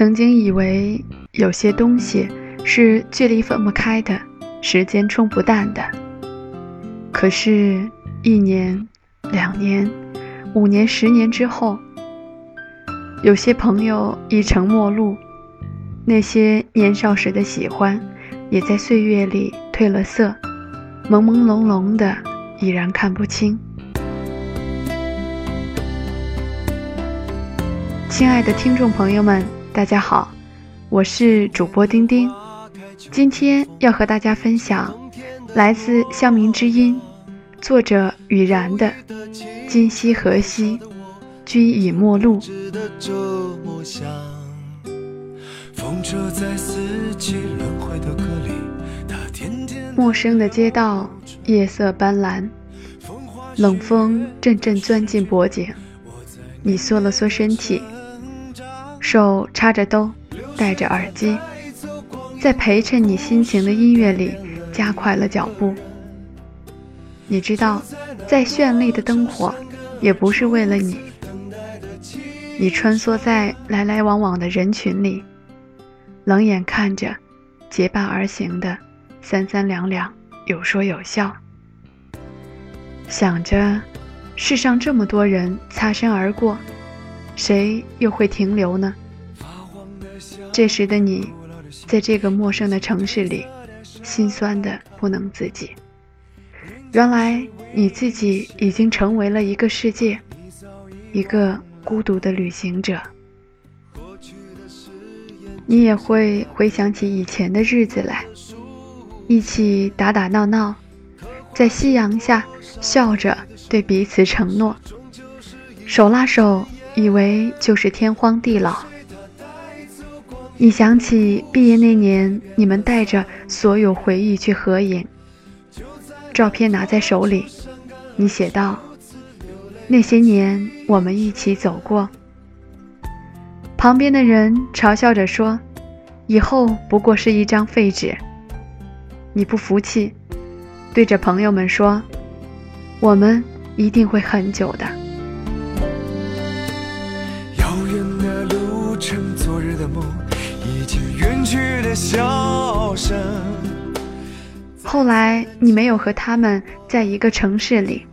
曾经以为有些东西是距离分不开的，时间冲不淡的。可是，一年、两年、五年、十年之后，有些朋友已成陌路，那些年少时的喜欢，也在岁月里褪了色，朦朦胧胧的，已然看不清。亲爱的听众朋友们，大家好，我是主播丁丁，今天要和大家分享来自《乡民之音》作者雨然的《今夕何夕，君已陌路》。陌生的街道，夜色斑斓，冷风阵阵钻进脖颈，你缩了缩身体。手插着兜，戴着耳机，在陪衬你心情的音乐里加快了脚步。你知道，再绚丽的灯火，也不是为了你。你穿梭在来来往往的人群里，冷眼看着结伴而行的三三两两，有说有笑，想着世上这么多人擦身而过。谁又会停留呢？这时的你，在这个陌生的城市里，心酸的不能自己。原来你自己已经成为了一个世界，一个孤独的旅行者。你也会回想起以前的日子来，一起打打闹闹，在夕阳下笑着对彼此承诺，手拉手。以为就是天荒地老。你想起毕业那年，你们带着所有回忆去合影，照片拿在手里，你写道：“那些年我们一起走过。”旁边的人嘲笑着说：“以后不过是一张废纸。”你不服气，对着朋友们说：“我们一定会很久的。”后来你没有和他们在一个城市里。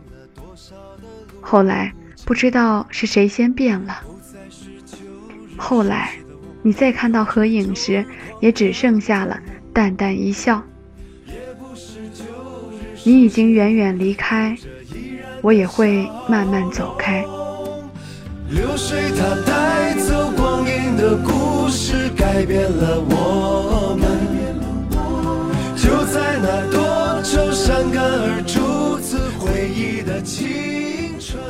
后来不知道是谁先变了。后来你再看到合影时，也只剩下了淡淡一笑。你已经远远离开，我也会慢慢走开。流水它带走光阴的故事，改变了我们。就在那多愁善感而初次回忆的青春。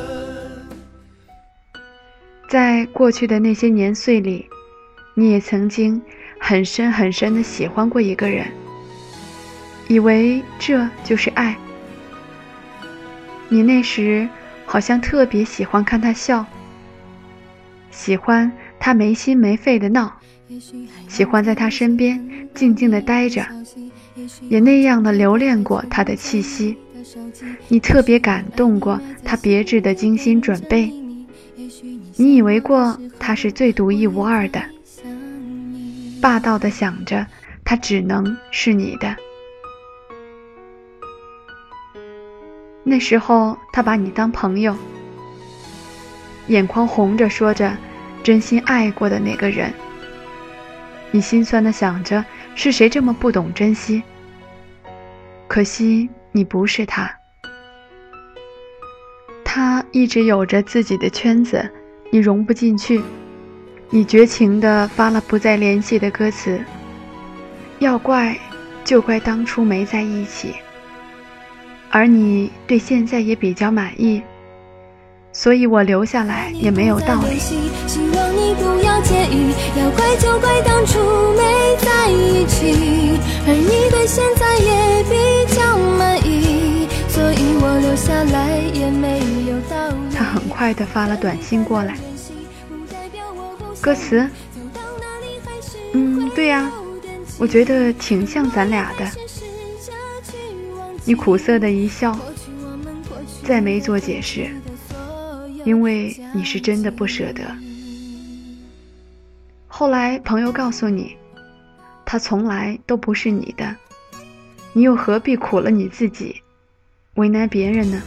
在过去的那些年岁里，你也曾经很深很深的喜欢过一个人，以为这就是爱。你那时好像特别喜欢看他笑。喜欢他没心没肺的闹，喜欢在他身边静静的待着，也那样的留恋过他的气息。你特别感动过他别致的精心准备，你以为过他是最独一无二的，霸道的想着他只能是你的。那时候他把你当朋友，眼眶红着说着。真心爱过的那个人，你心酸的想着是谁这么不懂珍惜。可惜你不是他，他一直有着自己的圈子，你融不进去。你绝情的发了不再联系的歌词，要怪就怪当初没在一起，而你对现在也比较满意。所以我留下来也没有道理。希望你不要介意，要怪就怪当初没在一起，而你对现在也比较满意，所以我留下来也没有道理。他很快的发了短信过来，歌词，嗯，对呀，我觉得挺像咱俩的。你苦涩的一笑，再没做解释。因为你是真的不舍得。后来朋友告诉你，他从来都不是你的，你又何必苦了你自己，为难别人呢？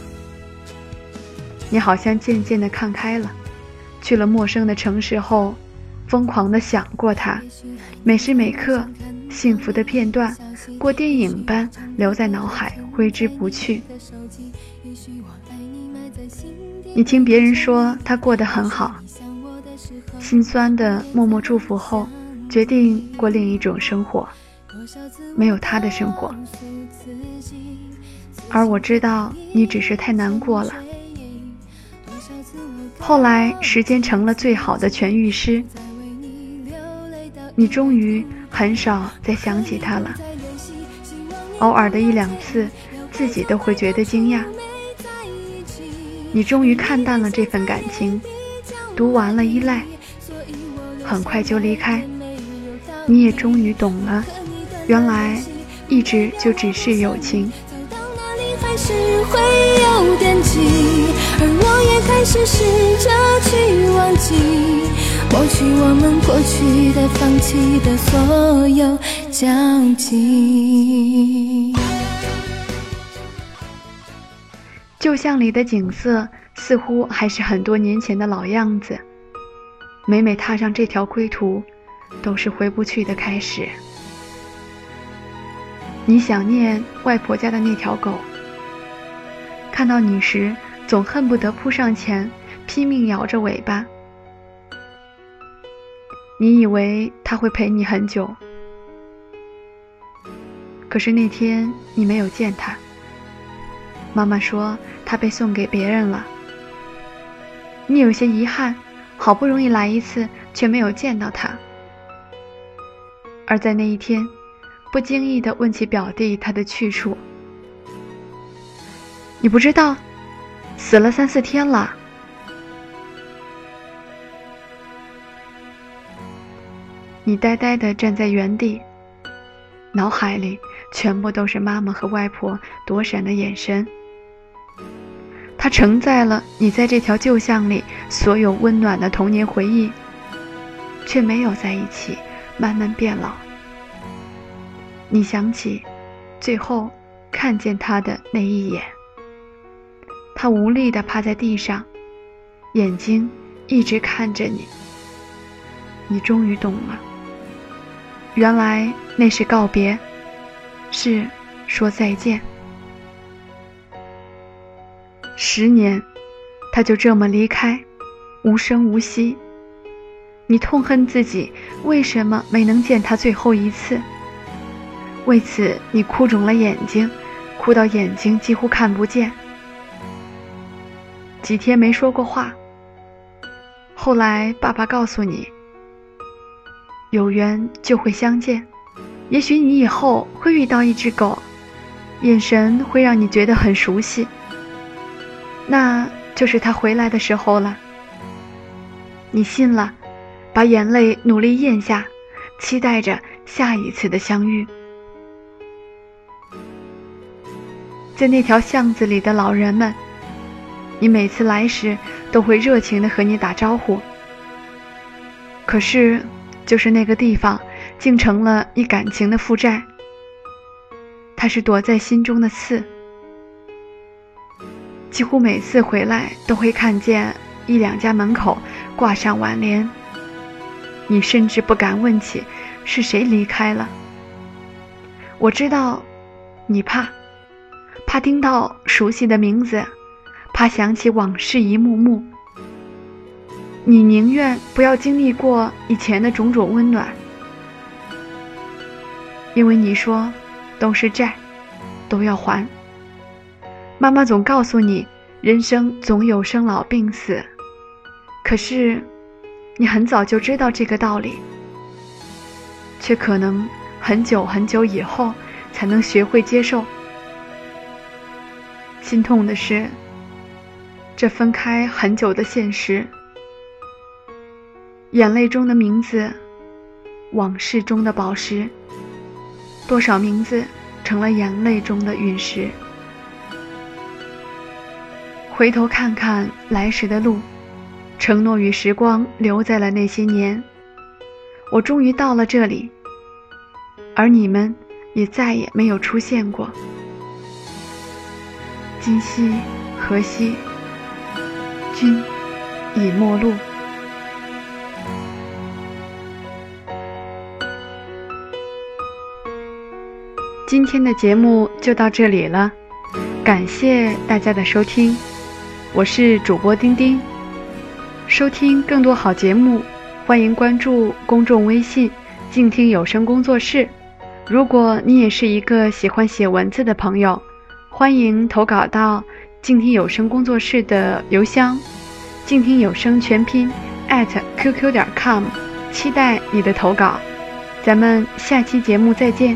你好像渐渐的看开了，去了陌生的城市后，疯狂的想过他，每时每刻，幸福的片段，过电影般留在脑海，挥之不去。你听别人说他过得很好，心酸的默默祝福后，决定过另一种生活，没有他的生活。而我知道你只是太难过了。后来，时间成了最好的痊愈师。你终于很少再想起他了，偶尔的一两次，自己都会觉得惊讶。你终于看淡了这份感情，读完了依赖，很快就离开。你也终于懂了，原来一直就只是友情。还是会有惦记，而我也开始试着去忘记，抹去我们过去的、放弃的所有交集。旧巷里的景色似乎还是很多年前的老样子，每每踏上这条归途，都是回不去的开始。你想念外婆家的那条狗。看到你时，总恨不得扑上前，拼命摇着尾巴。你以为它会陪你很久，可是那天你没有见它。妈妈说他被送给别人了。你有些遗憾，好不容易来一次，却没有见到他。而在那一天，不经意的问起表弟他的去处。你不知道，死了三四天了。你呆呆的站在原地，脑海里全部都是妈妈和外婆躲闪的眼神。它承载了你在这条旧巷里所有温暖的童年回忆，却没有在一起，慢慢变老。你想起，最后看见他的那一眼。他无力地趴在地上，眼睛一直看着你。你终于懂了，原来那是告别，是说再见。十年，他就这么离开，无声无息。你痛恨自己为什么没能见他最后一次，为此你哭肿了眼睛，哭到眼睛几乎看不见。几天没说过话。后来爸爸告诉你，有缘就会相见，也许你以后会遇到一只狗，眼神会让你觉得很熟悉。那就是他回来的时候了。你信了，把眼泪努力咽下，期待着下一次的相遇。在那条巷子里的老人们。你每次来时都会热情地和你打招呼，可是，就是那个地方，竟成了你感情的负债。它是躲在心中的刺，几乎每次回来都会看见一两家门口挂上挽联，你甚至不敢问起是谁离开了。我知道，你怕，怕听到熟悉的名字。怕想起往事一幕幕，你宁愿不要经历过以前的种种温暖，因为你说都是债，都要还。妈妈总告诉你，人生总有生老病死，可是你很早就知道这个道理，却可能很久很久以后才能学会接受。心痛的是。这分开很久的现实，眼泪中的名字，往事中的宝石，多少名字成了眼泪中的陨石。回头看看来时的路，承诺与时光留在了那些年。我终于到了这里，而你们也再也没有出现过。今夕何夕？君已陌路。今天的节目就到这里了，感谢大家的收听，我是主播丁丁。收听更多好节目，欢迎关注公众微信“静听有声工作室”。如果你也是一个喜欢写文字的朋友，欢迎投稿到静听有声工作室的邮箱“静听有声全拼 ”@qq 点 com，期待你的投稿。咱们下期节目再见。